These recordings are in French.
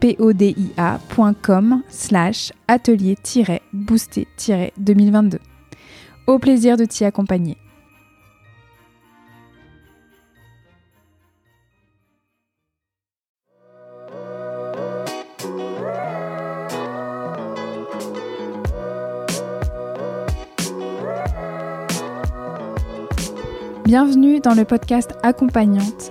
podia.com slash atelier-boosté-2022. Au plaisir de t'y accompagner. Bienvenue dans le podcast Accompagnante,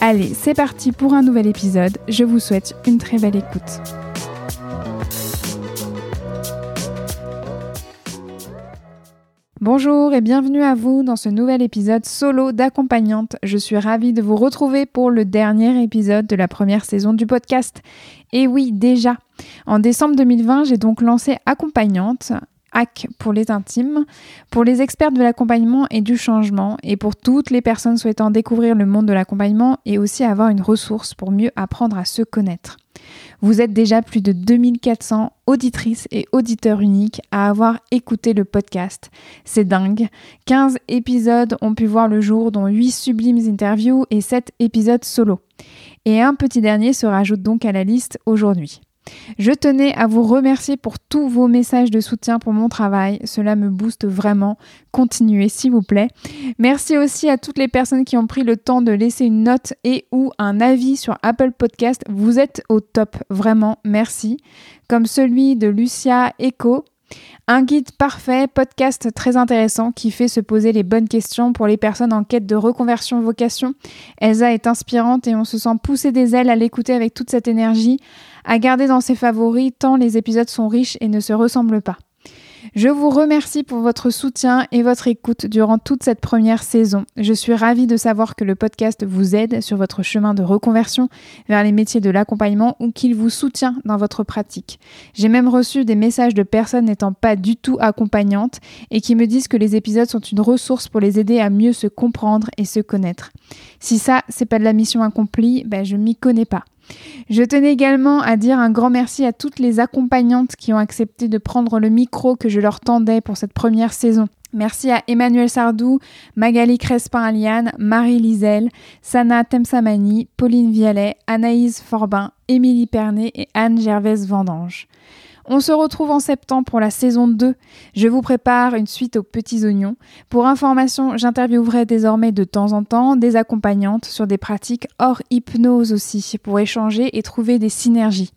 Allez, c'est parti pour un nouvel épisode. Je vous souhaite une très belle écoute. Bonjour et bienvenue à vous dans ce nouvel épisode solo d'accompagnante. Je suis ravie de vous retrouver pour le dernier épisode de la première saison du podcast. Et oui, déjà, en décembre 2020, j'ai donc lancé Accompagnante, hack pour les intimes, pour les experts de l'accompagnement et du changement, et pour toutes les personnes souhaitant découvrir le monde de l'accompagnement et aussi avoir une ressource pour mieux apprendre à se connaître. Vous êtes déjà plus de 2400 auditrices et auditeurs uniques à avoir écouté le podcast. C'est dingue. 15 épisodes ont pu voir le jour, dont 8 sublimes interviews et 7 épisodes solo. Et un petit dernier se rajoute donc à la liste aujourd'hui. Je tenais à vous remercier pour tous vos messages de soutien pour mon travail. Cela me booste vraiment. Continuez, s'il vous plaît. Merci aussi à toutes les personnes qui ont pris le temps de laisser une note et ou un avis sur Apple Podcast. Vous êtes au top. Vraiment, merci. Comme celui de Lucia Echo. Un guide parfait, podcast très intéressant qui fait se poser les bonnes questions pour les personnes en quête de reconversion vocation. Elsa est inspirante et on se sent pousser des ailes à l'écouter avec toute cette énergie à garder dans ses favoris tant les épisodes sont riches et ne se ressemblent pas. Je vous remercie pour votre soutien et votre écoute durant toute cette première saison. Je suis ravie de savoir que le podcast vous aide sur votre chemin de reconversion vers les métiers de l'accompagnement ou qu'il vous soutient dans votre pratique. J'ai même reçu des messages de personnes n'étant pas du tout accompagnantes et qui me disent que les épisodes sont une ressource pour les aider à mieux se comprendre et se connaître. Si ça, c'est pas de la mission accomplie, ben je m'y connais pas. Je tenais également à dire un grand merci à toutes les accompagnantes qui ont accepté de prendre le micro que je leur tendais pour cette première saison. Merci à Emmanuel Sardou, Magali Crespin-Aliane, Marie Lisel, Sana Temsamani, Pauline Vialet, Anaïs Forbin, Émilie Pernet et Anne Gervaise Vendange. On se retrouve en septembre pour la saison 2. Je vous prépare une suite aux petits oignons. Pour information, j'interviewerai désormais de temps en temps des accompagnantes sur des pratiques hors hypnose aussi pour échanger et trouver des synergies.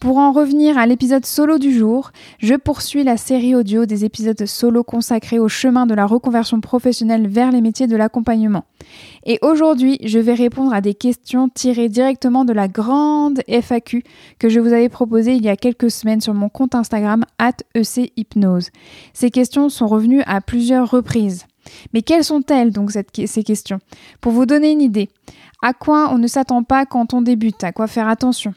Pour en revenir à l'épisode solo du jour, je poursuis la série audio des épisodes solo consacrés au chemin de la reconversion professionnelle vers les métiers de l'accompagnement. Et aujourd'hui, je vais répondre à des questions tirées directement de la grande FAQ que je vous avais proposée il y a quelques semaines sur mon compte Instagram @echypnose. Ces questions sont revenues à plusieurs reprises. Mais quelles sont-elles donc ces questions? Pour vous donner une idée, à quoi on ne s'attend pas quand on débute? À quoi faire attention?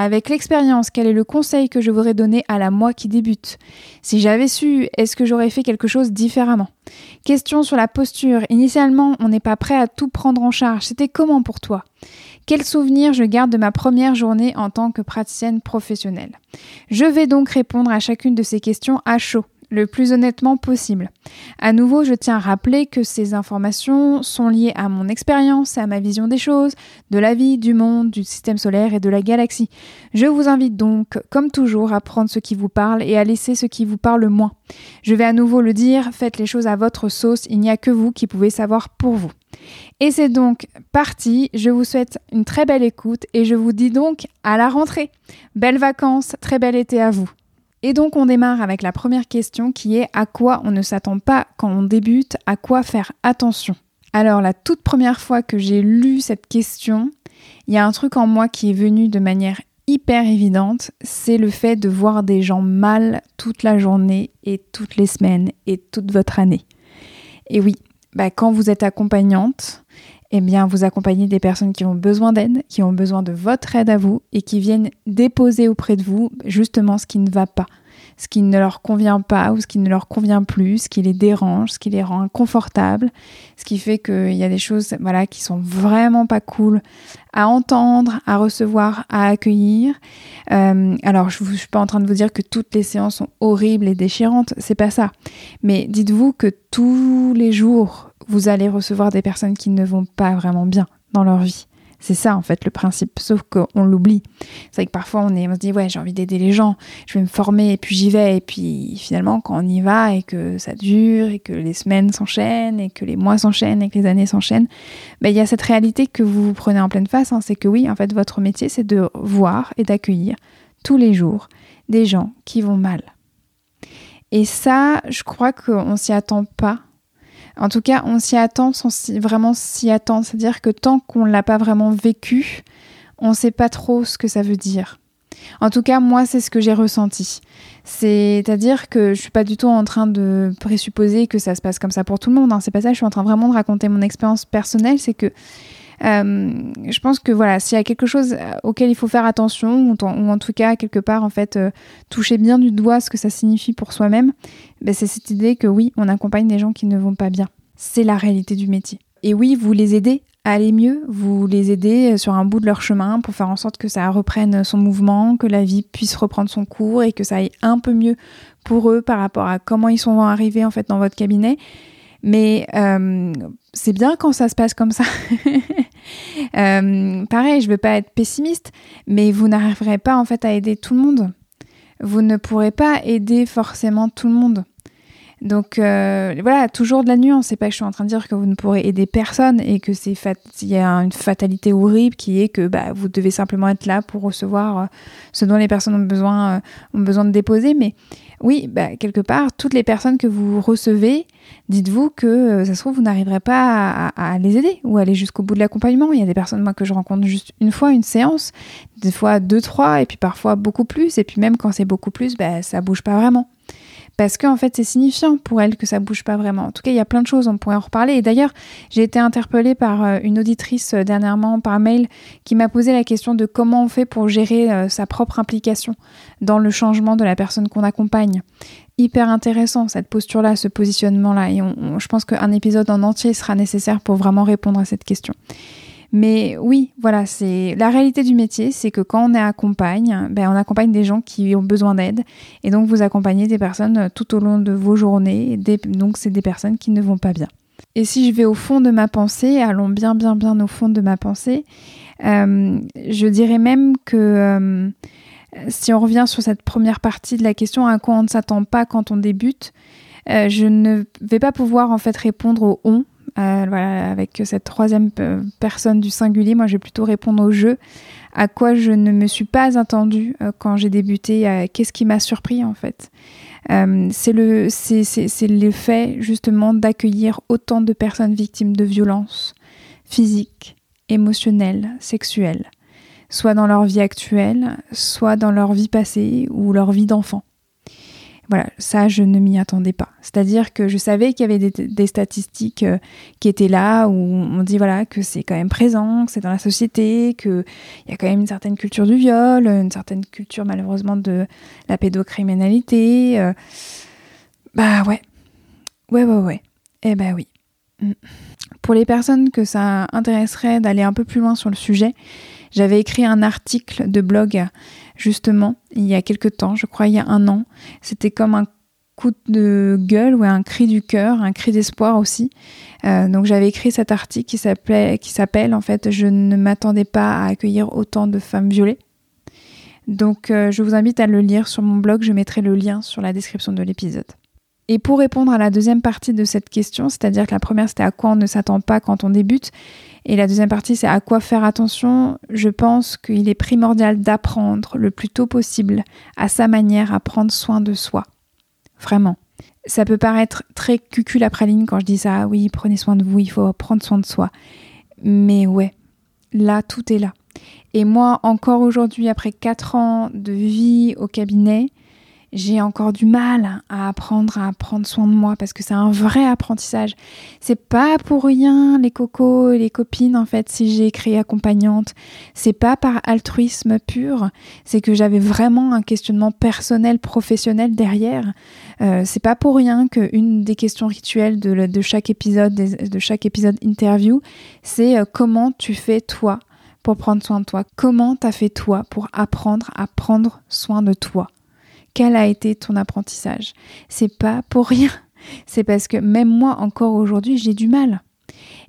Avec l'expérience, quel est le conseil que je voudrais donner à la moi qui débute? Si j'avais su, est-ce que j'aurais fait quelque chose différemment? Question sur la posture. Initialement, on n'est pas prêt à tout prendre en charge. C'était comment pour toi? Quel souvenir je garde de ma première journée en tant que praticienne professionnelle? Je vais donc répondre à chacune de ces questions à chaud le plus honnêtement possible. À nouveau, je tiens à rappeler que ces informations sont liées à mon expérience à ma vision des choses, de la vie, du monde, du système solaire et de la galaxie. Je vous invite donc, comme toujours, à prendre ce qui vous parle et à laisser ce qui vous parle moins. Je vais à nouveau le dire, faites les choses à votre sauce, il n'y a que vous qui pouvez savoir pour vous. Et c'est donc parti, je vous souhaite une très belle écoute et je vous dis donc à la rentrée. Belles vacances, très bel été à vous. Et donc on démarre avec la première question qui est à quoi on ne s'attend pas quand on débute, à quoi faire attention? Alors la toute première fois que j'ai lu cette question, il y a un truc en moi qui est venu de manière hyper évidente, c'est le fait de voir des gens mal toute la journée et toutes les semaines et toute votre année. Et oui, bah, quand vous êtes accompagnante, eh bien, vous accompagnez des personnes qui ont besoin d'aide, qui ont besoin de votre aide à vous et qui viennent déposer auprès de vous justement ce qui ne va pas, ce qui ne leur convient pas ou ce qui ne leur convient plus, ce qui les dérange, ce qui les rend inconfortables, ce qui fait qu'il y a des choses voilà, qui sont vraiment pas cool à entendre, à recevoir, à accueillir. Euh, alors, je ne suis pas en train de vous dire que toutes les séances sont horribles et déchirantes, c'est pas ça. Mais dites-vous que tous les jours, vous allez recevoir des personnes qui ne vont pas vraiment bien dans leur vie. C'est ça en fait le principe, sauf qu'on l'oublie. C'est vrai que parfois on, est, se dit ouais j'ai envie d'aider les gens, je vais me former et puis j'y vais et puis finalement quand on y va et que ça dure et que les semaines s'enchaînent et que les mois s'enchaînent et que les années s'enchaînent, ben, il y a cette réalité que vous vous prenez en pleine face, hein. c'est que oui en fait votre métier c'est de voir et d'accueillir tous les jours des gens qui vont mal. Et ça je crois qu'on s'y attend pas en tout cas, on s'y attend sans vraiment s'y attendre. C'est-à-dire que tant qu'on ne l'a pas vraiment vécu, on ne sait pas trop ce que ça veut dire. En tout cas, moi, c'est ce que j'ai ressenti. C'est-à-dire que je suis pas du tout en train de présupposer que ça se passe comme ça pour tout le monde. Hein. C'est pas ça. Je suis en train vraiment de raconter mon expérience personnelle. C'est que je pense que voilà, s'il y a quelque chose euh, auquel il faut faire attention, ou, en, tout cas quelque part en fait euh, toucher bien du doigt ce que ça signifie pour soi-même, ben, c'est cette idée que oui, on accompagne des gens qui ne vont pas bien. C'est la réalité du métier. Et oui, vous les aidez à aller mieux, vous les aidez sur un bout de leur chemin pour faire en sorte que ça reprenne son mouvement, que la vie puisse reprendre son cours et que ça aille un peu mieux pour eux par rapport à comment ils sont arrivés en fait dans votre cabinet. Mais euh, c'est bien quand ça se passe comme ça. Euh, pareil, je veux pas être pessimiste, mais vous n'arriverez pas en fait à aider tout le monde. Vous ne pourrez pas aider forcément tout le monde. Donc euh, voilà, toujours de la nuance. C'est pas que je suis en train de dire que vous ne pourrez aider personne et que c'est il y a une fatalité horrible qui est que bah, vous devez simplement être là pour recevoir euh, ce dont les personnes ont besoin, euh, ont besoin de déposer. Mais oui, bah, quelque part, toutes les personnes que vous recevez, dites-vous que ça se trouve vous n'arriverez pas à, les aider ou aller jusqu'au bout de l'accompagnement. Il y a des personnes moi que je rencontre juste une fois une séance, des fois deux trois et puis parfois beaucoup plus. Et puis même quand c'est beaucoup plus, bah, ça bouge pas vraiment parce qu'en fait c'est signifiant pour elle que ça bouge pas vraiment. En tout cas, il y a plein de choses, on pourrait en reparler. Et d'ailleurs, j'ai été interpellée par euh, une auditrice euh, dernièrement par mail qui m'a posé la question de comment on fait pour gérer euh, sa propre implication dans le changement de la personne qu'on accompagne. Hyper intéressant cette posture-là, ce positionnement-là. Et je pense qu'un épisode en entier sera nécessaire pour vraiment répondre à cette question. Mais oui, voilà, c'est la réalité du métier, c'est que quand on accompagne, ben, on accompagne des gens qui ont besoin d'aide, et donc vous accompagnez des personnes tout au long de vos journées, donc c'est des personnes qui ne vont pas bien. Et si je vais au fond de ma pensée, allons bien bien bien au fond de ma pensée, euh, je dirais même que euh, si on revient sur cette première partie de la question à quoi on ne s'attend pas quand on débute, euh, je ne vais pas pouvoir en fait répondre au on voilà, avec cette troisième personne du singulier, moi je vais plutôt répondre au jeu à quoi je ne me suis pas attendue euh, quand j'ai débuté, qu'est-ce qui m'a surpris en fait. Euh, c'est le, c'est, le fait justement d'accueillir autant de personnes victimes de violences physiques, émotionnelles, sexuelles, soit dans leur vie actuelle, soit dans leur vie passée ou leur vie d'enfant. Voilà, ça, je ne m'y attendais pas. C'est-à-dire que je savais qu'il y avait des, statistiques euh, qui étaient là, où on dit voilà que c'est quand même présent, que c'est dans la société, qu'il y a quand même une certaine culture du viol, une certaine culture malheureusement de la pédocriminalité. Euh. bah ouais, ouais, ouais, ouais. Eh ben oui. Mm. Pour les personnes que ça intéresserait d'aller un peu plus loin sur le sujet, j'avais écrit un article de blog justement il y a quelque temps, je crois il y a un an. C'était comme un coup de gueule ou un cri du cœur, un cri d'espoir aussi. Euh, donc j'avais écrit cet article qui s'appelle en fait Je ne m'attendais pas à accueillir autant de femmes violées. Donc euh, je vous invite à le lire sur mon blog, je mettrai le lien sur la description de l'épisode. Et pour répondre à la deuxième partie de cette question, c'est-à-dire que la première c'était à quoi on ne s'attend pas quand on débute, et la deuxième partie c'est à quoi faire attention, je pense qu'il est primordial d'apprendre le plus tôt possible à sa manière à prendre soin de soi. Vraiment. Ça peut paraître très cucul après ligne quand je dis ça, ah oui, prenez soin de vous, il faut prendre soin de soi. Mais ouais, là tout est là. Et moi, encore aujourd'hui, après 4 ans de vie au cabinet, j'ai encore du mal à apprendre à prendre soin de moi parce que c'est un vrai apprentissage. C'est pas pour rien les cocos et les copines en fait si j'ai écrit accompagnante. C'est pas par altruisme pur, c'est que j'avais vraiment un questionnement personnel, professionnel derrière. Euh, c'est pas pour rien qu'une des questions rituelles de, de chaque épisode, de chaque épisode interview, c'est euh, comment tu fais toi pour prendre soin de toi? Comment t'as fait toi pour apprendre à prendre soin de toi? Quel a été ton apprentissage C'est pas pour rien. C'est parce que même moi, encore aujourd'hui, j'ai du mal.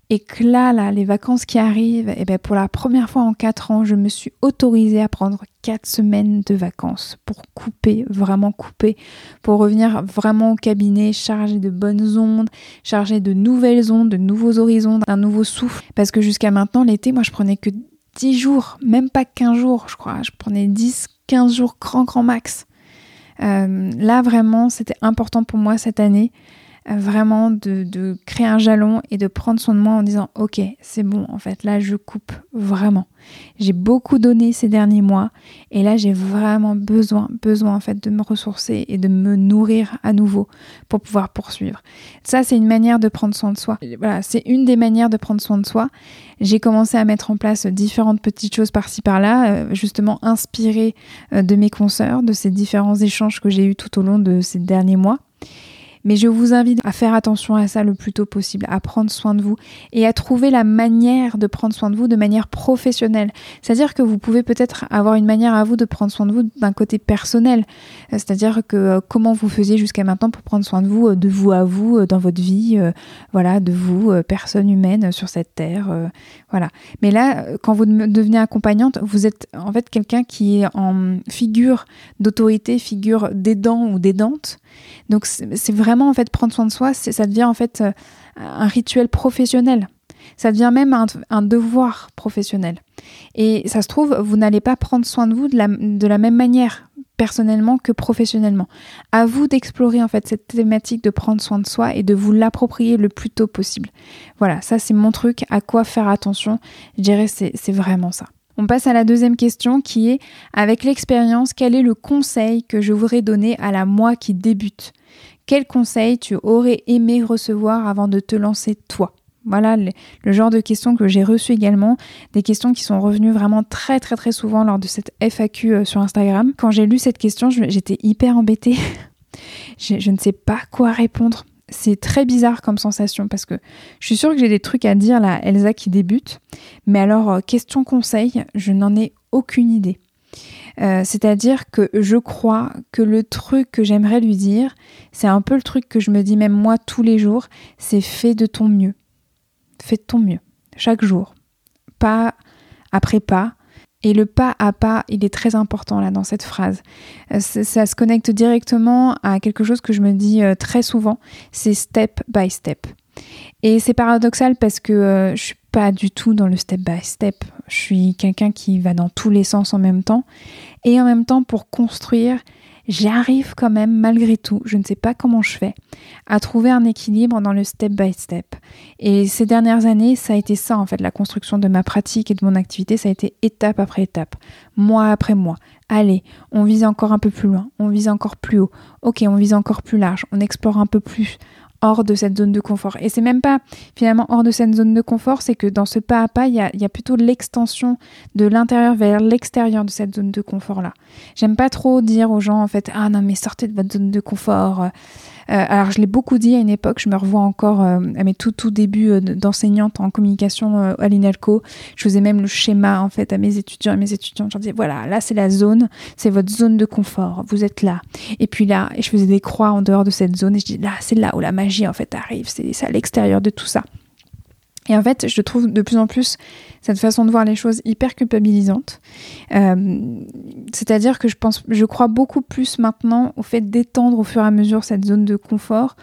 Et que là, là, les vacances qui arrivent, et eh ben pour la première fois en quatre ans, je me suis autorisée à prendre quatre semaines de vacances pour couper, vraiment couper, pour revenir vraiment au cabinet chargé de bonnes ondes, chargé de nouvelles ondes, de nouveaux horizons, d'un nouveau souffle. Parce que jusqu'à maintenant, l'été, moi, je prenais que 10 jours, même pas 15 jours, je crois. Je prenais 10, 15 jours grand, grand max. Euh, là, vraiment, c'était important pour moi cette année, vraiment de, créer un jalon et de prendre soin de moi en disant, ok, c'est bon, en fait, là, je coupe vraiment. J'ai beaucoup donné ces derniers mois et là, j'ai vraiment besoin, besoin, en fait, de me ressourcer et de me nourrir à nouveau pour pouvoir poursuivre. Ça, c'est une manière de prendre soin de soi. Voilà, c'est une des manières de prendre soin de soi j'ai commencé à mettre en place différentes petites choses par-ci par-là, euh, justement inspirées euh, de mes consoeurs, de ces différents échanges que j'ai eus tout au long de ces derniers mois. Mais je vous invite à faire attention à ça le plus tôt possible, à prendre soin de vous et à trouver la manière de prendre soin de vous de manière professionnelle. C'est-à-dire que vous pouvez peut-être avoir une manière à vous de prendre soin de vous d'un côté personnel. Euh, c'est-à-dire que euh, comment vous faisiez jusqu'à maintenant pour prendre soin de vous, euh, de vous à vous, dans votre vie, voilà, de vous, personne humaine sur cette terre, voilà. Mais là, quand vous devenez accompagnante, vous êtes en fait quelqu'un qui est en figure d'autorité, figure d'aidant ou d'aidante. Donc c'est vraiment en fait prendre soin de soi, ça devient en fait euh, un rituel professionnel. Ça devient même un, devoir professionnel. Et ça se trouve, vous n'allez pas prendre soin de vous de la, de la même manière personnellement que professionnellement. À vous d'explorer en fait cette thématique de prendre soin de soi et de vous l'approprier le plus tôt possible. Voilà, ça c'est mon truc, à quoi faire attention. Je dirais c'est vraiment ça. On passe à la deuxième question qui est, avec l'expérience, quel est le conseil que je voudrais donner à la moi qui débute? Quel conseil tu aurais aimé recevoir avant de te lancer toi? Voilà le, genre de questions que j'ai reçues également, des questions qui sont revenues vraiment très très très souvent lors de cette FAQ euh, sur Instagram. Quand j'ai lu cette question, j'étais hyper embêtée. je ne sais pas quoi répondre c'est très bizarre comme sensation parce que je suis sûre que j'ai des trucs à dire là, Elsa qui débute, mais alors euh, question conseil, je n'en ai aucune idée. Euh, c'est-à-dire que je crois que le truc que j'aimerais lui dire, c'est un peu le truc que je me dis même moi tous les jours, c'est fais de ton mieux. Fais de ton mieux, chaque jour. Pas après pas, et le pas à pas, il est très important là dans cette phrase. Euh, ça, se connecte directement à quelque chose que je me dis euh, très souvent, c'est step by step. Et c'est paradoxal parce que euh, je suis pas du tout dans le step by step. Je suis quelqu'un qui va dans tous les sens en même temps. Et en même temps, pour construire, j'arrive quand même, malgré tout, je ne sais pas comment je fais, à trouver un équilibre dans le step by step. Et ces dernières années, ça a été ça, en fait, la construction de ma pratique et de mon activité, ça a été étape après étape, mois après mois. Allez, on vise encore un peu plus loin, on vise encore plus haut, ok, on vise encore plus large, on explore un peu plus, hors de cette zone de confort. Et c'est même pas finalement hors de cette zone de confort, c'est que dans ce pas à pas, il y a, plutôt l'extension de l'intérieur vers l'extérieur de cette zone de confort-là. J'aime pas trop dire aux gens, en fait, ah non, mais sortez de votre zone de confort. Euh, alors, je l'ai beaucoup dit à une époque, je me revois encore euh, à mes tout, tout débuts euh, d'enseignante en communication à l'INALCO. Je faisais même le schéma, en fait, à mes étudiants et mes étudiantes. Je leur disais, voilà, là, c'est la zone, c'est votre zone de confort, vous êtes là. Et puis là, et je faisais des croix en dehors de cette zone et je dis, là, c'est là où la magie, en fait, arrive, c'est à l'extérieur de tout ça. Et en fait, je trouve de plus en plus cette façon de voir les choses hyper culpabilisante. Euh, c'est-à-dire que je pense, je crois beaucoup plus maintenant au fait d'étendre au fur et à mesure cette zone de confort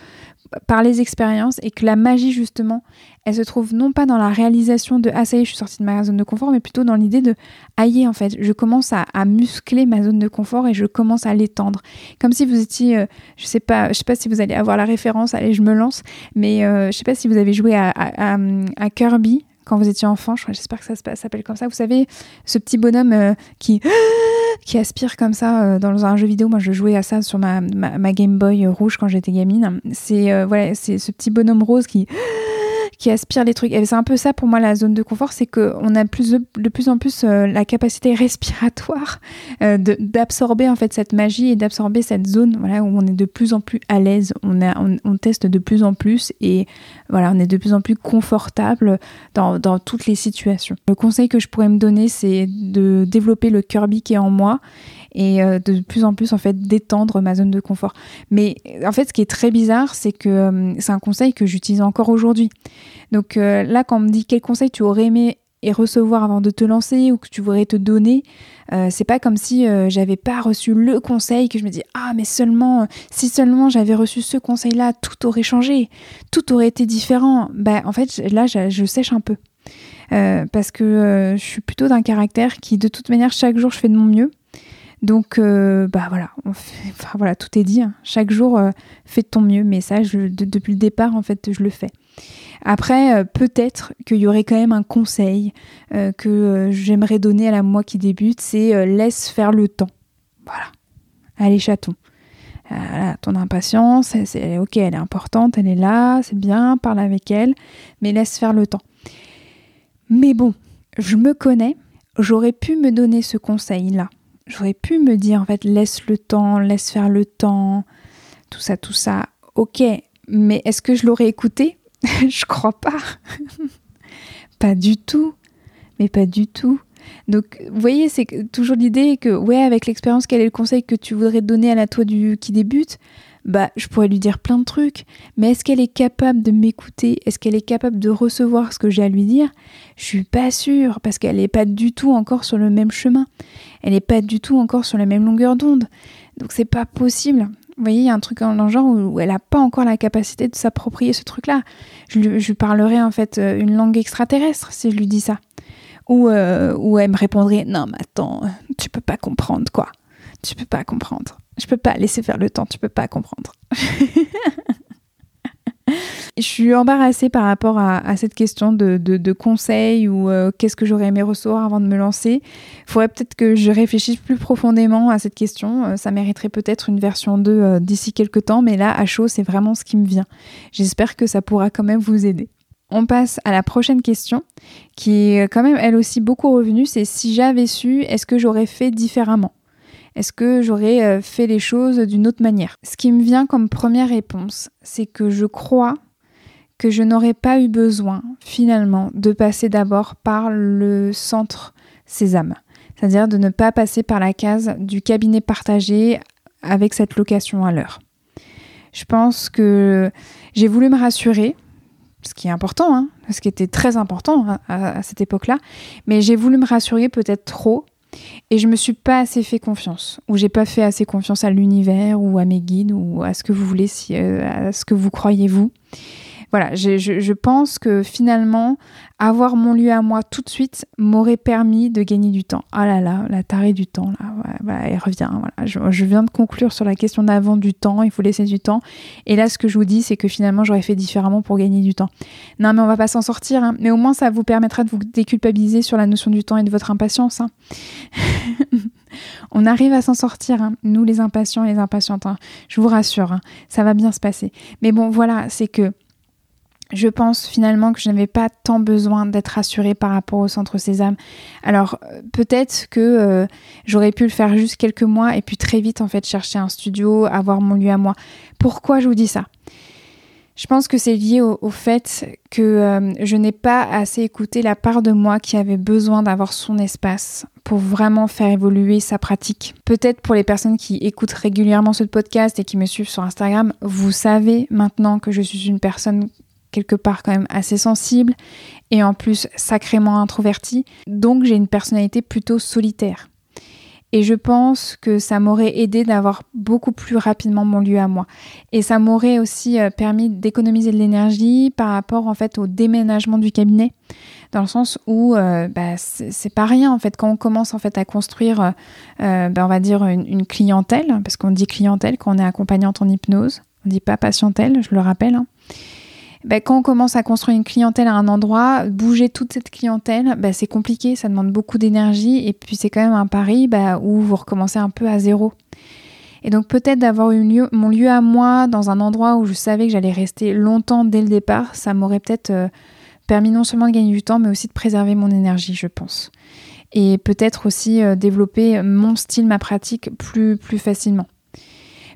par les expériences et que la magie justement elle se trouve non pas dans la réalisation de ah ça y est je suis sortie de ma zone de confort mais plutôt dans l'idée de aïe en fait je commence à, muscler ma zone de confort et je commence à l'étendre comme si vous étiez euh, je sais pas je sais pas si vous allez avoir la référence allez je me lance mais euh, je sais pas si vous avez joué à Kirby quand vous étiez enfant, j'espère que ça s'appelle comme ça. Vous savez, ce petit bonhomme euh, qui, aspire comme ça euh, dans un jeu vidéo. Moi, je jouais à ça sur ma, Game Boy rouge quand j'étais gamine. C'est euh, voilà, c'est ce petit bonhomme rose qui qui aspire les trucs. C'est un peu ça pour moi la zone de confort, c'est qu'on a plus de, plus en plus euh, la capacité respiratoire euh, d'absorber en fait cette magie et d'absorber cette zone voilà, où on est de plus en plus à l'aise, on, on, teste de plus en plus et voilà, on est de plus en plus confortable dans, dans toutes les situations. Le conseil que je pourrais me donner, c'est de développer le Kirby qui est en moi et euh, de plus en plus en fait d'étendre ma zone de confort. Mais en fait, ce qui est très bizarre, c'est que euh, c'est un conseil que j'utilise encore aujourd'hui. Donc euh, là, quand on me dit quel conseil tu aurais aimé et recevoir avant de te lancer ou que tu voudrais te donner, c'est pas comme si j'avais pas reçu le conseil que je me dis ah mais seulement si seulement j'avais reçu ce conseil là tout aurait changé tout aurait été différent bah en fait là je, je sèche un peu parce que je suis plutôt d'un caractère qui de toute manière chaque jour je fais de mon mieux donc, euh, bah voilà, voilà, tout est dit. Hein. Chaque jour, euh, fais de ton mieux. Mais ça, depuis le départ, en fait, je le fais. Après, euh, peut-être qu'il y aurait quand même un conseil que j'aimerais donner à la moi qui débute, c'est laisse faire le temps. Voilà. Allez, chaton. ton impatience, c'est ok, elle est importante, elle est là, c'est bien, parle avec elle, mais laisse faire le temps. Mais bon, je me connais, j'aurais pu me donner ce conseil-là j'aurais pu me dire en fait laisse le temps, laisse faire le temps, tout ça, tout ça. Ok, mais est-ce que je l'aurais écouté? Je crois pas. pas du tout. Mais pas du tout. Donc, vous voyez, c'est toujours l'idée que, ouais, avec l'expérience, quel est le conseil que tu voudrais donner à la toi du, qui débute? Bah, je pourrais lui dire plein de trucs, mais est-ce qu'elle est capable de m'écouter? Est-ce qu'elle est capable de recevoir ce que j'ai à lui dire? Je suis pas sûre, parce qu'elle n'est pas du tout encore sur le même chemin. Elle n'est pas du tout encore sur la même longueur d'onde. Donc c'est pas possible. Vous voyez, il y a un truc dans le genre où elle n'a pas encore la capacité de s'approprier ce truc-là. Je, lui parlerais en fait euh, une langue extraterrestre si je lui dis ça. Ou, euh, ou elle me répondrait Non, mais attends, tu peux pas comprendre quoi. Tu peux pas comprendre. Je peux pas laisser faire le temps, tu peux pas comprendre. je suis embarrassée par rapport à, cette question de, de, conseils ou euh, qu'est-ce que j'aurais aimé recevoir avant de me lancer. Il faudrait peut-être que je réfléchisse plus profondément à cette question. Euh, ça mériterait peut-être une version 2 euh, d'ici quelques temps, mais là, à chaud, c'est vraiment ce qui me vient. J'espère que ça pourra quand même vous aider. On passe à la prochaine question, qui est quand même elle aussi beaucoup revenue, c'est si j'avais su, est-ce que j'aurais fait différemment? Est-ce que j'aurais euh, fait les choses d'une autre manière? Ce qui me vient comme première réponse, c'est que je crois que je n'aurais pas eu besoin finalement de passer d'abord par le centre Sésame, c'est-à-dire de ne pas passer par la case du cabinet partagé avec cette location à l'heure. Je pense que j'ai voulu me rassurer, ce qui est important, hein, ce qui était très important hein, à cette époque-là, mais j'ai voulu me rassurer peut-être trop et je me suis pas assez fait confiance, ou j'ai pas fait assez confiance à l'univers, ou à mes guides, ou à ce que vous voulez, si, euh, à ce que vous croyez vous. Voilà, je, pense que finalement, avoir mon lieu à moi tout de suite m'aurait permis de gagner du temps. Ah là là, la tarée du temps, là, elle revient. Voilà. Je, viens de conclure sur la question d'avant du temps, il faut laisser du temps. Et là, ce que je vous dis, c'est que finalement, j'aurais fait différemment pour gagner du temps. Non, mais on va pas s'en sortir, hein. mais au moins, ça vous permettra de vous déculpabiliser sur la notion du temps et de votre impatience. Hein. on arrive à s'en sortir, hein. nous les impatients et les impatientes. Je vous rassure, ça va bien se passer. Mais bon, voilà, c'est que je pense finalement que je n'avais pas tant besoin d'être rassurée par rapport au centre Sésame. Alors euh, peut-être que euh, j'aurais pu le faire juste quelques mois et puis très vite en fait chercher un studio, avoir mon lieu à moi. Pourquoi je vous dis ça? Je pense que c'est lié au, fait que euh, je n'ai pas assez écouté la part de moi qui avait besoin d'avoir son espace pour vraiment faire évoluer sa pratique. Peut-être pour les personnes qui écoutent régulièrement ce podcast et qui me suivent sur Instagram, vous savez maintenant que je suis une personne quelque part quand même assez sensible et en plus sacrément introvertie. Donc j'ai une personnalité plutôt solitaire. Et je pense que ça m'aurait aidé d'avoir beaucoup plus rapidement mon lieu à moi. Et ça m'aurait aussi euh, permis d'économiser de l'énergie par rapport en fait au déménagement du cabinet, dans le sens où euh, bah, c'est pas rien en fait quand on commence en fait à construire, euh, bah, on va dire une, clientèle, parce qu'on dit clientèle quand on est accompagnante en hypnose, on dit pas patientèle, je le rappelle. Hein. Bah, quand on commence à construire une clientèle à un endroit, bouger toute cette clientèle, bah, c'est compliqué, ça demande beaucoup d'énergie et puis c'est quand même un pari bah, où vous recommencez un peu à zéro. Et donc peut-être d'avoir mon lieu à moi dans un endroit où je savais que j'allais rester longtemps dès le départ, ça m'aurait peut-être euh, permis non seulement de gagner du temps, mais aussi de préserver mon énergie, je pense. Et peut-être aussi euh, développer mon style, ma pratique plus, plus facilement.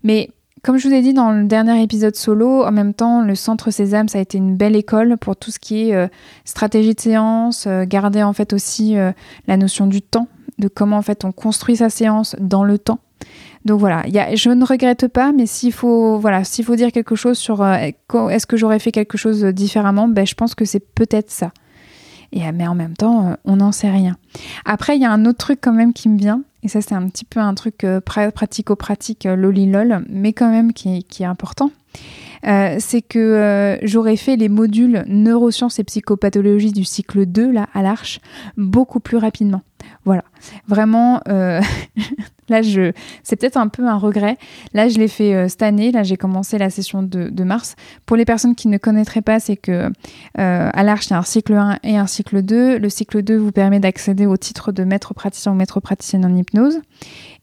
Mais comme je vous ai dit dans le dernier épisode solo, en même temps, le Centre Sésame, ça a été une belle école pour tout ce qui est euh, stratégie de séance, euh, garder en fait aussi euh, la notion du temps, de comment en fait on construit sa séance dans le temps. Donc voilà, je ne regrette pas, mais s'il faut, voilà, faut dire quelque chose sur est-ce que j'aurais fait quelque chose différemment, ben, je pense que c'est peut-être ça. Et, mais en même temps, on n'en sait rien. Après, il y a un autre truc quand même qui me vient, et ça, c'est un petit peu un truc euh, pratico-pratique, euh, loli-lol, mais quand même qui, est important. Euh, c'est que j'aurais fait les modules neurosciences et psychopathologie du cycle 2, là, à l'Arche, beaucoup plus rapidement. Voilà, vraiment, Là, je, c'est peut-être un peu un regret. Là, je l'ai fait euh, cette année. Là, j'ai commencé la session de, mars. Pour les personnes qui ne connaîtraient pas, c'est que euh, à l'Arche, il y a un cycle 1 et un cycle 2. Le cycle 2 vous permet d'accéder au titre de maître praticien ou maître praticienne en hypnose.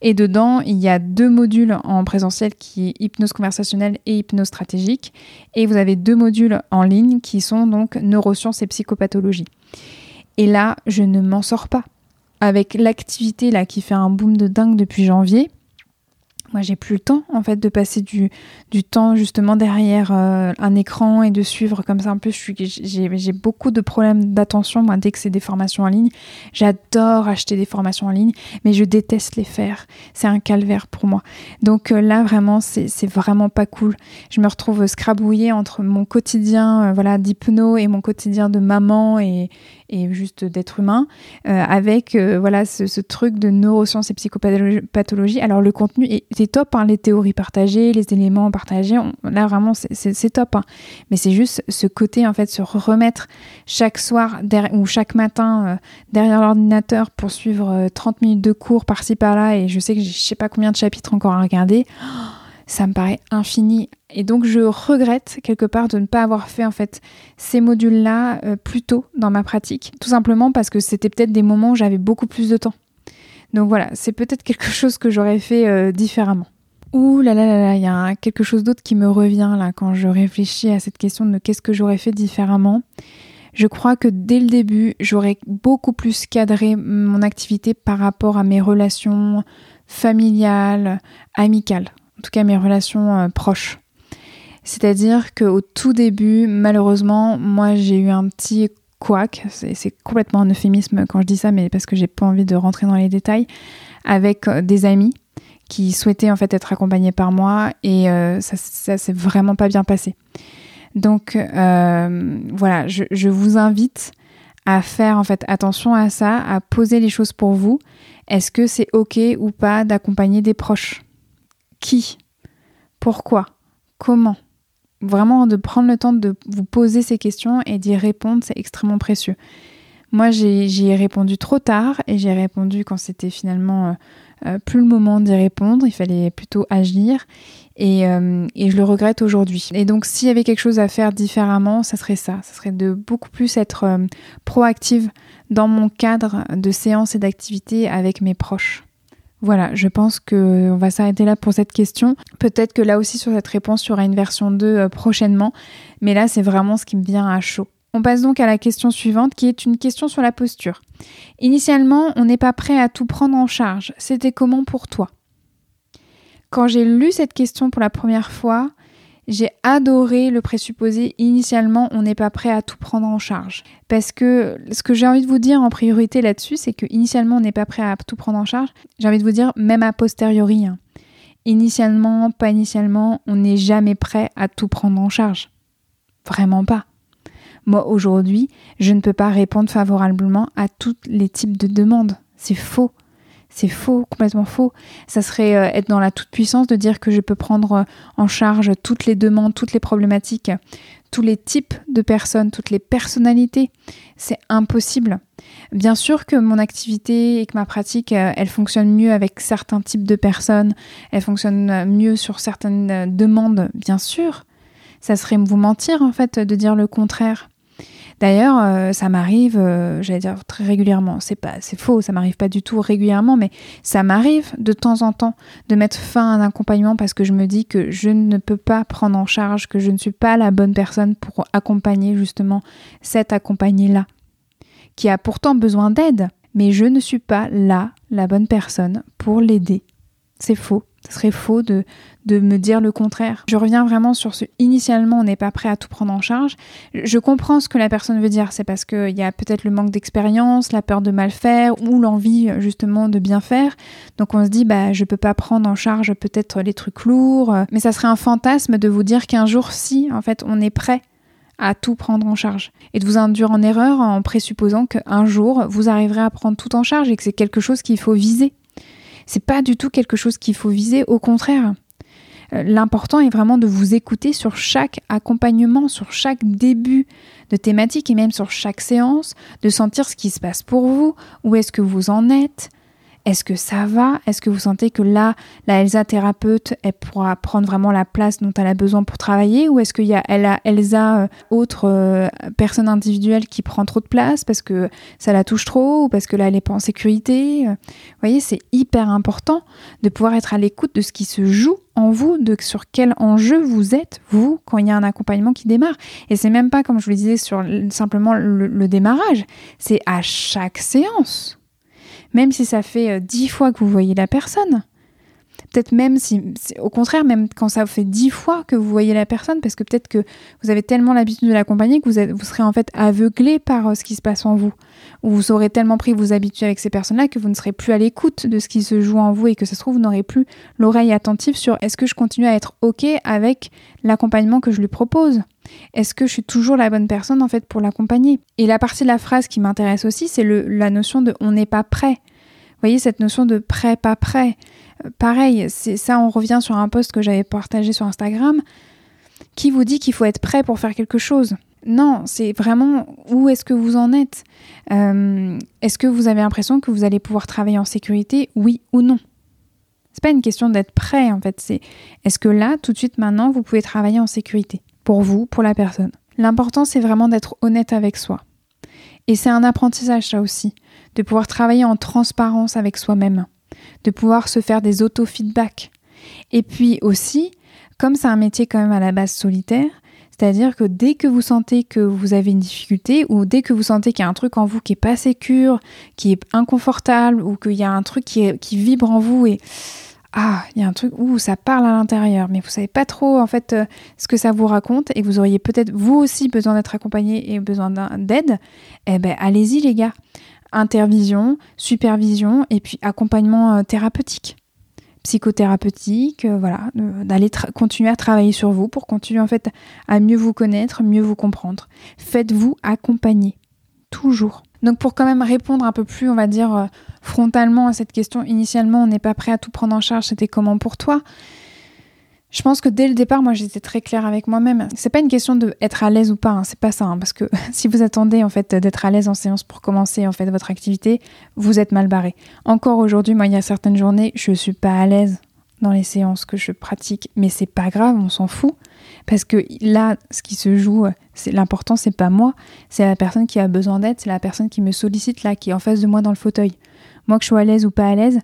Et dedans, il y a deux modules en présentiel qui est hypnose conversationnelle et hypnose stratégique. Et vous avez deux modules en ligne qui sont donc neurosciences et psychopathologie. Et là, je ne m'en sors pas avec l'activité là qui fait un boom de dingue depuis janvier, moi j'ai plus le temps en fait de passer du, du temps justement derrière euh, un écran et de suivre comme ça un peu. J'ai beaucoup de problèmes d'attention moi dès que c'est des formations en ligne. J'adore acheter des formations en ligne, mais je déteste les faire. C'est un calvaire pour moi. Donc euh, là vraiment c'est vraiment pas cool. Je me retrouve scrabouillée entre mon quotidien euh, voilà d'hypno et mon quotidien de maman et, et juste d'être humain avec voilà ce, truc de neurosciences et psychopathologie. Alors le contenu est top, hein, les théories partagées, les éléments partagés. là, vraiment, c'est top. Hein. Mais c'est juste ce côté, en fait, se remettre chaque soir ou chaque matin euh, derrière l'ordinateur pour suivre 30 euh, minutes de cours par-ci par-là. Et je sais que je sais pas combien de chapitres encore à regarder. Ça me paraît infini. Et donc, je regrette quelque part de ne pas avoir fait, en fait, ces modules-là euh, plus tôt dans ma pratique. Tout simplement parce que c'était peut-être des moments où j'avais beaucoup plus de temps. Donc voilà, c'est peut-être quelque chose que j'aurais fait euh, différemment. Ouh là là là là, il y a quelque chose d'autre qui me revient là quand je réfléchis à cette question de qu'est-ce que j'aurais fait différemment. Je crois que dès le début, j'aurais beaucoup plus cadré mon activité par rapport à mes relations familiales, amicales, en tout cas mes relations euh, proches. C'est-à-dire qu'au tout début, malheureusement, moi j'ai eu un petit quack, c'est complètement un euphémisme quand je dis ça, mais parce que j'ai pas envie de rentrer dans les détails, avec euh, des amis qui souhaitaient en fait être accompagnés par moi et euh, ça, ça s'est vraiment pas bien passé. Donc voilà, je, je, vous invite à faire en fait attention à ça, à poser les choses pour vous. Est-ce que c'est ok ou pas d'accompagner des proches? Qui Pourquoi Comment vraiment de prendre le temps de vous poser ces questions et d'y répondre, c'est extrêmement précieux. Moi, j'y ai répondu trop tard et j'ai répondu quand c'était finalement euh, euh, plus le moment d'y répondre. Il fallait plutôt agir et, euh, et je le regrette aujourd'hui. Et donc, s'il y avait quelque chose à faire différemment, ça serait ça. Ça serait de beaucoup plus être proactive dans mon cadre de séances et d'activités avec mes proches. Voilà, je pense qu'on va s'arrêter là pour cette question. Peut-être que là aussi sur cette réponse, il y aura une version 2 prochainement, mais là c'est vraiment ce qui me vient à chaud. On passe donc à la question suivante qui est une question sur la posture. Initialement, on n'est pas prêt à tout prendre en charge. C'était comment pour toi? Quand j'ai lu cette question pour la première fois, j'ai adoré le présupposé initialement on n'est pas prêt à tout prendre en charge. Parce que ce que j'ai envie de vous dire en priorité là-dessus, c'est que initialement on n'est pas prêt à tout prendre en charge. J'ai envie de vous dire même a posteriori. Hein. Initialement, pas initialement, on n'est jamais prêt à tout prendre en charge. Vraiment pas. Moi, aujourd'hui, je ne peux pas répondre favorablement à tous les types de demandes. C'est faux. C'est faux, complètement faux. Ça serait euh, être dans la toute-puissance de dire que je peux prendre euh, en charge toutes les demandes, toutes les problématiques, tous les types de personnes, toutes les personnalités. C'est impossible. Bien sûr que mon activité et que ma pratique, euh, elle fonctionne mieux avec certains types de personnes, elle fonctionne mieux sur certaines demandes, bien sûr. Ça serait vous mentir en fait de dire le contraire. D'ailleurs, euh, ça m'arrive, euh, j'allais dire très régulièrement. C'est pas, c'est faux, ça m'arrive pas du tout régulièrement, mais ça m'arrive de temps en temps de mettre fin à un accompagnement parce que je me dis que je ne peux pas prendre en charge, que je ne suis pas la bonne personne pour accompagner justement cet accompagné-là, qui a pourtant besoin d'aide, mais je ne suis pas là la bonne personne pour l'aider. C'est faux. Ce serait faux de, de me dire le contraire. Je reviens vraiment sur ce initialement on n'est pas prêt à tout prendre en charge. Je comprends ce que la personne veut dire, c'est parce qu'il y a peut-être le manque d'expérience, la peur de mal faire ou l'envie justement de bien faire. Donc on se dit bah je peux pas prendre en charge peut-être les trucs lourds, mais ça serait un fantasme de vous dire qu'un jour si en fait on est prêt à tout prendre en charge et de vous induire en erreur en présupposant qu'un jour vous arriverez à prendre tout en charge et que c'est quelque chose qu'il faut viser. C'est pas du tout quelque chose qu'il faut viser, au contraire. Euh, l'important est vraiment de vous écouter sur chaque accompagnement, sur chaque début de thématique et même sur chaque séance, de sentir ce qui se passe pour vous, où est-ce que vous en êtes, est-ce que ça va? Est-ce que vous sentez que là, la Elsa thérapeute, elle pourra prendre vraiment la place dont elle a besoin pour travailler? Ou est-ce qu'il y a Elsa, euh, autre euh, personne individuelle, qui prend trop de place parce que ça la touche trop ou parce que là, elle n'est pas en sécurité? Vous voyez, c'est hyper important de pouvoir être à l'écoute de ce qui se joue en vous, de sur quel enjeu vous êtes, vous, quand il y a un accompagnement qui démarre. Et c'est même pas, comme je vous le disais, sur simplement le démarrage, c'est à chaque séance même si ça fait euh, dix fois que vous voyez la personne. Peut-être même si, au contraire, même quand ça fait dix fois que vous voyez la personne, parce que peut-être que vous avez tellement l'habitude de l'accompagner que vous, vous serez en fait aveuglé par euh, ce qui se passe en vous. Ou vous aurez tellement pris vous habituer avec ces personnes-là que vous ne serez plus à l'écoute de ce qui se joue en vous et que ça se trouve, vous n'aurez plus l'oreille attentive sur est-ce que je continue à être OK avec l'accompagnement que je lui propose? Est-ce que je suis toujours la bonne personne en fait pour l'accompagner? Et la partie de la phrase qui m'intéresse aussi, c'est la notion de on n'est pas prêt. Vous voyez cette notion de prêt, pas prêt. Pareil, ça, on revient sur un post que j'avais partagé sur Instagram. Qui vous dit qu'il faut être prêt pour faire quelque chose non, c'est vraiment où est-ce que vous en êtes? Euh, Est-ce que vous avez l'impression que vous allez pouvoir travailler en sécurité? Oui ou non? C'est pas une question d'être prêt en fait. C'est est-ce que là, tout de suite, maintenant, vous pouvez travailler en sécurité? Pour vous, pour la personne. L'important, c'est vraiment d'être honnête avec soi. Et c'est un apprentissage, ça aussi, de pouvoir travailler en transparence avec soi-même, de pouvoir se faire des auto-feedbacks. Et puis aussi, comme c'est un métier quand même à la base solitaire, c'est-à-dire que dès que vous sentez que vous avez une difficulté ou dès que vous sentez qu'il y a un truc en vous qui est pas sécure, qui est inconfortable ou qu'il y a un truc qui, vibre en vous et ah, il y a un truc où ça parle à l'intérieur, mais vous savez pas trop en fait euh, ce que ça vous raconte et vous auriez peut-être vous aussi besoin d'être accompagné et besoin d'aide, eh ben allez-y les gars. Intervision, supervision et puis accompagnement euh, thérapeutique, psychothérapeutique, euh, voilà, d'aller continuer à travailler sur vous pour continuer en fait à mieux vous connaître, mieux vous comprendre. Faites-vous accompagner toujours. Donc pour quand même répondre un peu plus, on va dire, euh, frontalement à cette question, initialement, on n'est pas prêt à tout prendre en charge, c'était comment pour toi? Je pense que dès le départ, moi, j'étais très claire avec moi-même. C'est pas une question de être à l'aise ou pas, hein, c'est pas ça, hein, parce que si vous attendez en fait d'être à l'aise en séance pour commencer en fait votre activité, vous êtes mal barré. Encore aujourd'hui, moi, il y a certaines journées, je suis pas à l'aise dans les séances que je pratique, mais c'est pas grave, on s'en fout, parce que là, ce qui se joue, c'est l'important, c'est pas moi, c'est la personne qui a besoin d'aide, c'est la personne qui me sollicite là, qui est en face de moi dans le fauteuil. Moi, que je sois à l'aise ou pas à l'aise,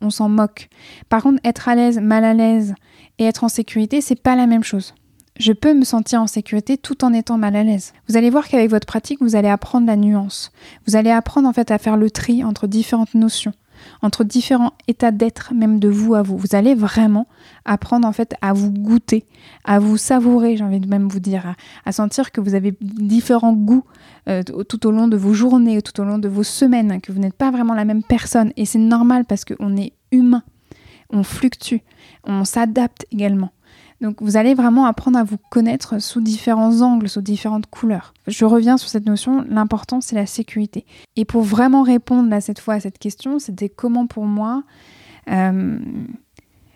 on s'en moque. Par contre, être à l'aise, mal à l'aise et être en sécurité, c'est pas la même chose. Je peux me sentir en sécurité tout en étant mal à l'aise. Vous allez voir qu'avec votre pratique, vous allez apprendre la nuance. Vous allez apprendre en fait à faire le tri entre différentes notions, entre différents états d'être, même de vous à vous. Vous allez vraiment apprendre en fait à vous goûter, à vous savourer, j'ai envie de même vous dire, à, sentir que vous avez différents goûts euh, tout au long de vos journées, tout au long de vos semaines, que vous n'êtes pas vraiment la même personne. Et c'est normal parce qu'on est humain on fluctue, on s'adapte également. Donc vous allez vraiment apprendre à vous connaître sous différents angles, sous différentes couleurs. Je reviens sur cette notion, l'important c'est la sécurité. Et pour vraiment répondre à cette fois à cette question, c'était comment pour moi euh,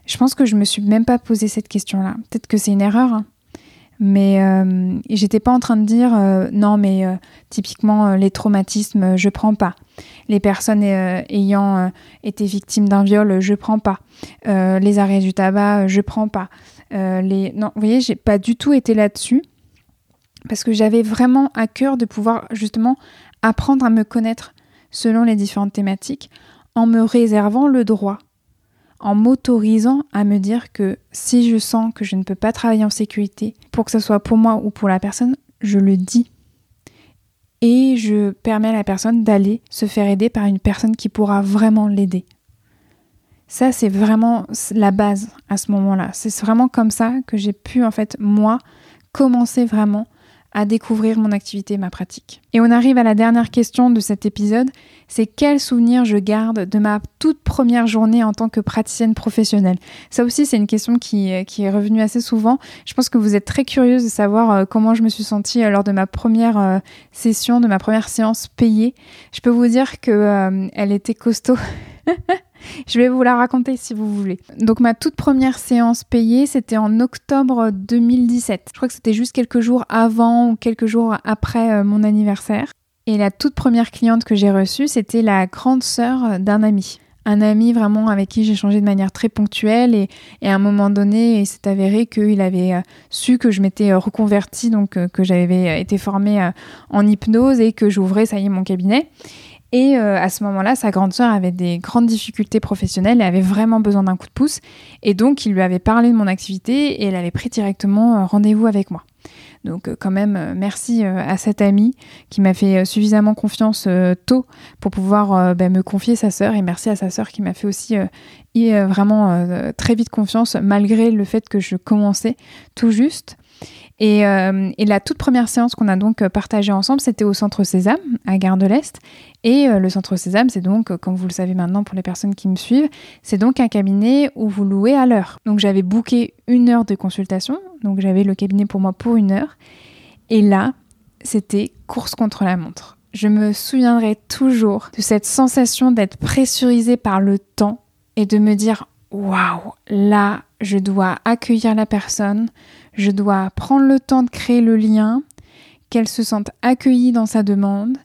Je pense que je me suis même pas posé cette question-là. Peut-être que c'est une erreur, hein. Mais euh, j'étais pas en train de dire euh, non mais typiquement les traumatismes je prends pas les personnes euh, ayant euh, été victimes d'un viol, je prends pas. Euh, les arrêts du tabac, je prends pas. les... Non, vous voyez, j'ai pas du tout été là-dessus parce que j'avais vraiment à cœur de pouvoir justement apprendre à me connaître selon les différentes thématiques en me réservant le droit, en m'autorisant à me dire que si je sens que je ne peux pas travailler en sécurité, pour que ce soit pour moi ou pour la personne, je le dis et je permets à la personne d'aller se faire aider par une personne qui pourra vraiment l'aider. Ça, c'est vraiment la base à ce moment-là. C'est vraiment comme ça que j'ai pu, en fait, moi, commencer vraiment à découvrir mon activité, ma pratique. Et on arrive à la dernière question de cet épisode, c'est quel souvenir je garde de ma toute première journée en tant que praticienne professionnelle? Ça aussi, c'est une question qui, euh, qui, est revenue assez souvent. Je pense que vous êtes très curieuse de savoir euh, comment je me suis sentie euh, lors de ma première session, de ma première séance payée. Je peux vous dire que elle était costaud. Je vais vous la raconter si vous voulez. Donc ma toute première séance payée, c'était en octobre 2017. Je crois que c'était juste quelques jours avant ou quelques jours après euh, mon anniversaire. Et la toute première cliente que j'ai reçue, c'était la grande sœur d'un ami. Un ami vraiment avec qui j'ai changé de manière très ponctuelle et, à un moment donné, il s'est avéré qu'il avait euh, su que je m'étais euh, reconvertie, donc que j'avais été formée en hypnose et que j'ouvrais, ça y est, mon cabinet. Et euh, à ce moment-là, sa grande sœur avait des grandes difficultés professionnelles et avait vraiment besoin d'un coup de pouce. Et donc, il lui avait parlé de mon activité et elle avait pris directement euh, rendez-vous avec moi. Donc euh, quand même, merci à cette amie qui m'a fait suffisamment confiance tôt pour pouvoir ben, me confier sa sœur. Et merci à sa sœur qui m'a fait aussi vraiment très vite confiance malgré le fait que je commençais tout juste. Euh, et, la toute première séance qu'on a donc partagée ensemble, c'était au Centre Sésame, à Gare de l'Est. Et euh, le Centre Sésame, c'est donc, comme vous le savez maintenant pour les personnes qui me suivent, c'est donc un cabinet où vous louez à l'heure. Donc j'avais booké une heure de consultation, donc j'avais le cabinet pour moi pour une heure. Et là, c'était course contre la montre. Je me souviendrai toujours de cette sensation d'être pressurisée par le temps et de me dire waouh, là, je dois accueillir la personne, je dois prendre le temps de créer le lien, qu'elle se sente accueillie dans sa demande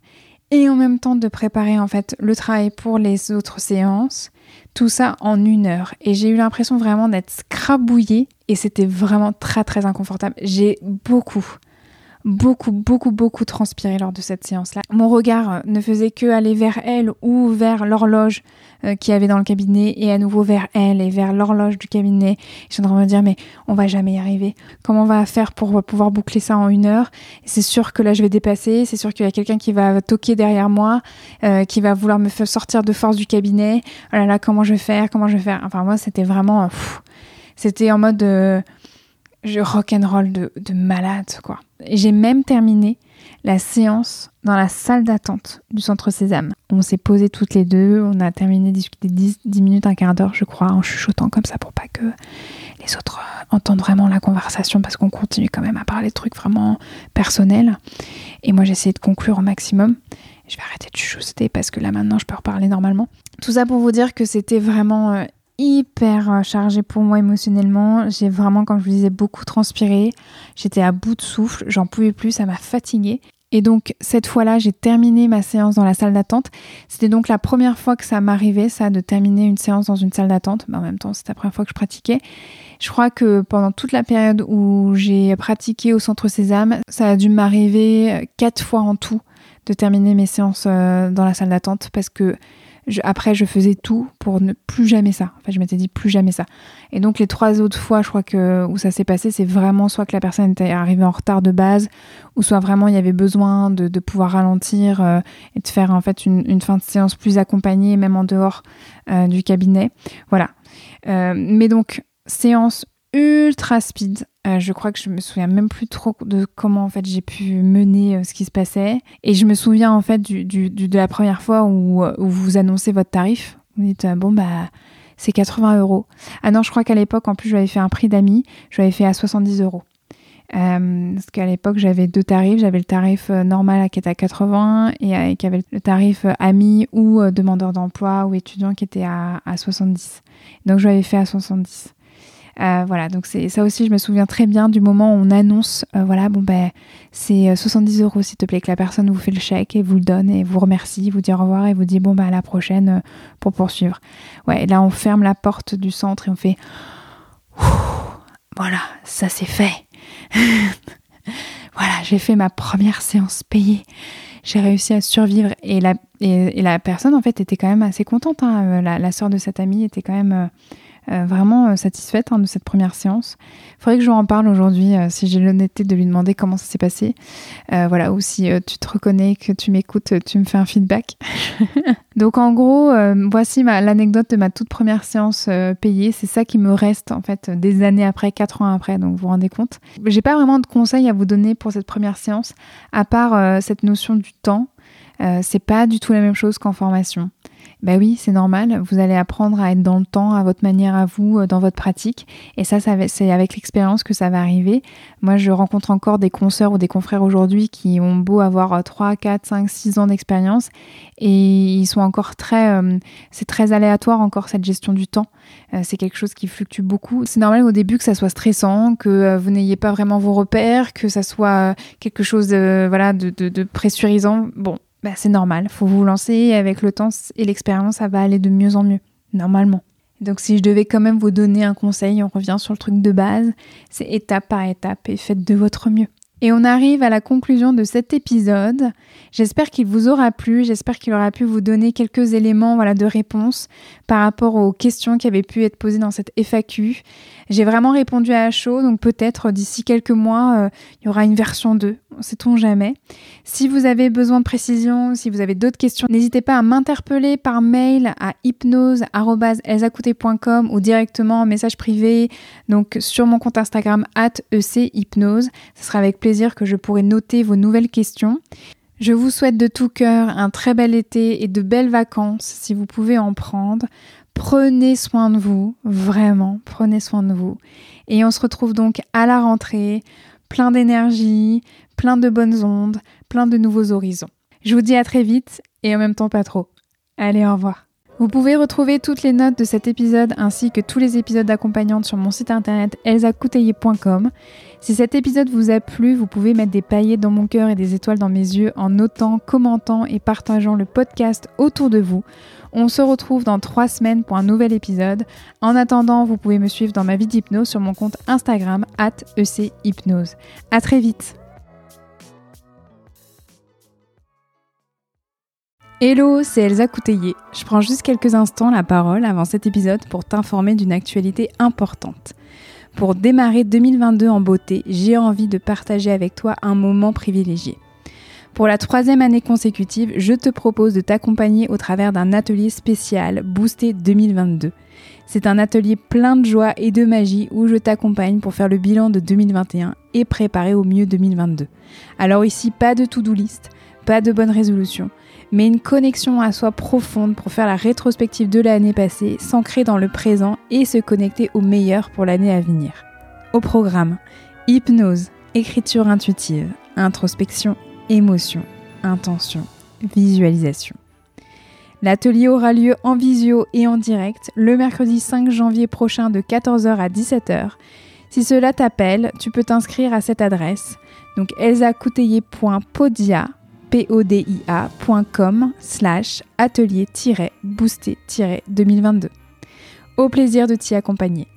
et en même temps de préparer en fait le travail pour les autres séances, tout ça en une heure. Et j'ai eu l'impression vraiment d'être scrabouillée et c'était vraiment très très inconfortable. J'ai beaucoup, beaucoup, beaucoup, beaucoup transpiré lors de cette séance-là. Mon regard euh, ne faisait que aller vers elle ou vers l'horloge euh, qui avait dans le cabinet et à nouveau vers elle et vers l'horloge du cabinet. Je de me dire, mais on va jamais y arriver. Comment on va faire pour pouvoir boucler ça en une heure? C'est sûr que là, je vais dépasser. C'est sûr qu'il y a quelqu'un qui va toquer derrière moi, euh, qui va vouloir me faire sortir de force du cabinet. Oh là là, comment je vais faire? Comment je vais faire? Enfin, moi, c'était vraiment... c'était en mode je rock'n'roll de, de malade, quoi. J'ai même terminé la séance dans la salle d'attente du centre Sésame. On s'est posé toutes les deux, on a terminé discuter 10, 10 minutes, un quart d'heure, je crois, en chuchotant comme ça pour pas que les autres entendent vraiment la conversation parce qu'on continue quand même à parler de trucs vraiment personnels. Et moi, j'ai essayé de conclure au maximum. Je vais arrêter de chuchoter parce que là maintenant, je peux reparler normalement. Tout ça pour vous dire que c'était vraiment euh, hyper euh, chargé pour moi émotionnellement. J'ai vraiment, comme je vous disais, beaucoup transpiré. J'étais à bout de souffle, j'en pouvais plus, ça m'a fatiguée. Et donc cette fois-là, j'ai terminé ma séance dans la salle d'attente. C'était donc la première fois que ça m'arrivait, ça, de terminer une séance dans une salle d'attente. Mais en même temps, c'était la première fois que je pratiquais. Je crois que pendant toute la période où j'ai pratiqué au Centre Sésame, ça a dû m'arriver quatre fois en tout de terminer mes séances euh, dans la salle d'attente parce que après, je faisais tout pour ne plus jamais ça. Enfin, je m'étais dit plus jamais ça. Et donc, les trois autres fois, je crois que où ça s'est passé, c'est vraiment soit que la personne était arrivée en retard de base, ou soit vraiment il y avait besoin de, pouvoir ralentir euh, et de faire en fait une, fin de séance plus accompagnée, même en dehors euh, du cabinet. Voilà. Euh, mais donc, séance ultra speed. Euh, je crois que je me souviens même plus trop de comment en fait j'ai pu mener euh, ce qui se passait. Et je me souviens en fait du, de la première fois où, euh, où, vous annoncez votre tarif. Vous dites bon bah c'est 80 euros. Ah non, je crois qu'à l'époque en plus j'avais fait un prix d'amis. Je l'avais fait à 70 euros. parce qu'à l'époque j'avais deux tarifs, j'avais le tarif normal qui était à 80 et le tarif ami ou demandeur d'emploi ou étudiant qui était à, à 70. Donc je l'avais fait à 70. Euh, voilà, donc c'est ça aussi, je me souviens très bien du moment où on annonce, euh, voilà, bon ben c'est 70 euh, euros s'il te plaît, que la personne vous fait le chèque et vous le donne et vous remercie, vous dit au revoir et vous dit bon ben à la prochaine pour poursuivre. Ouais, là on ferme la porte du centre et on fait voilà, ça c'est fait. voilà, j'ai fait ma première séance payée. J'ai réussi à survivre et la, et, la personne en fait était quand même assez contente. Hein. La, soeur de cette amie était quand même vraiment euh, satisfaite hein, de cette première séance. Il faudrait que je en parle aujourd'hui, euh, si j'ai l'honnêteté de lui demander comment ça s'est passé. voilà, ou si tu te reconnais, que tu m'écoutes, tu me fais un feedback. Donc en gros, voici l'anecdote de ma toute première séance payée. C'est ça qui me reste en fait des années après, quatre ans après. Donc vous vous rendez compte. J'ai pas vraiment de conseils à vous donner pour cette première séance, à part cette notion du temps. C'est pas du tout la même chose qu'en formation. Ben oui, c'est normal. Vous allez apprendre à être dans le temps, à votre manière à vous, euh, dans votre pratique. Et ça, c'est avec l'expérience que ça va arriver. Moi, je rencontre encore des consoeurs ou des confrères aujourd'hui qui ont beau avoir 3, 4, 5, 6 ans d'expérience et ils sont encore très... Euh, c'est très aléatoire encore cette gestion du temps. Euh, c'est quelque chose qui fluctue beaucoup. C'est normal au début que ça soit stressant, que vous n'ayez pas vraiment vos repères, que ça soit quelque chose voilà, de, de pressurisant. Bon, bah, c'est normal, faut vous lancer avec le temps et l'expérience, ça va aller de mieux en mieux, normalement. Donc si je devais quand même vous donner un conseil, on revient sur le truc de base, c'est étape par étape et faites de votre mieux. Et on arrive à la conclusion de cet épisode. J'espère qu'il vous aura plu, j'espère qu'il aura pu vous donner quelques éléments voilà, de réponse par rapport aux questions qui avaient pu être posées dans cette FAQ. J'ai vraiment répondu à chaud, donc peut-être d'ici quelques mois, euh, il y aura une version 2, sait-on jamais. Si vous avez besoin de précision, si vous avez d'autres questions, n'hésitez pas à m'interpeller par mail à hypnose.com ou directement en message privé, donc sur mon compte Instagram echypnose. Ce sera avec plaisir que je pourrai noter vos nouvelles questions. Je vous souhaite de tout cœur un très bel été et de belles vacances si vous pouvez en prendre. Prenez soin de vous, vraiment, prenez soin de vous. Et on se retrouve donc à la rentrée, plein d'énergie, plein de bonnes ondes, plein de nouveaux horizons. Je vous dis à très vite et en même temps pas trop. Allez, au revoir. Vous pouvez retrouver toutes les notes de cet épisode ainsi que tous les épisodes d'accompagnante sur mon site internet elsacouteiller.com. Si cet épisode vous a plu, vous pouvez mettre des paillettes dans mon cœur et des étoiles dans mes yeux en notant, commentant et partageant le podcast autour de vous. On se retrouve dans trois semaines pour un nouvel épisode. En attendant, vous pouvez me suivre dans ma vie d'hypnose sur mon compte Instagram at echypnose. À très vite Hello, c'est Elsa Couteillé. Je prends juste quelques instants la parole avant cet épisode pour t'informer d'une actualité importante. Pour démarrer 2022 en beauté, j'ai envie de partager avec toi un moment privilégié. Pour la troisième année consécutive, je te propose de t'accompagner au travers d'un atelier spécial Boosté 2022. C'est un atelier plein de joie et de magie où je t'accompagne pour faire le bilan de 2021 et préparer au mieux 2022. Alors ici, pas de to-do list, pas de bonne résolution mais une connexion à soi profonde pour faire la rétrospective de l'année passée, s'ancrer dans le présent et se connecter au meilleur pour l'année à venir. Au programme, hypnose, écriture intuitive, introspection, émotion, intention, visualisation. L'atelier aura lieu en visio et en direct le mercredi 5 janvier prochain de 14h à 17h. Si cela t'appelle, tu peux t'inscrire à cette adresse. Donc elsacouteiller.podia podia.com slash atelier-boosté-2022. Au plaisir de t'y accompagner.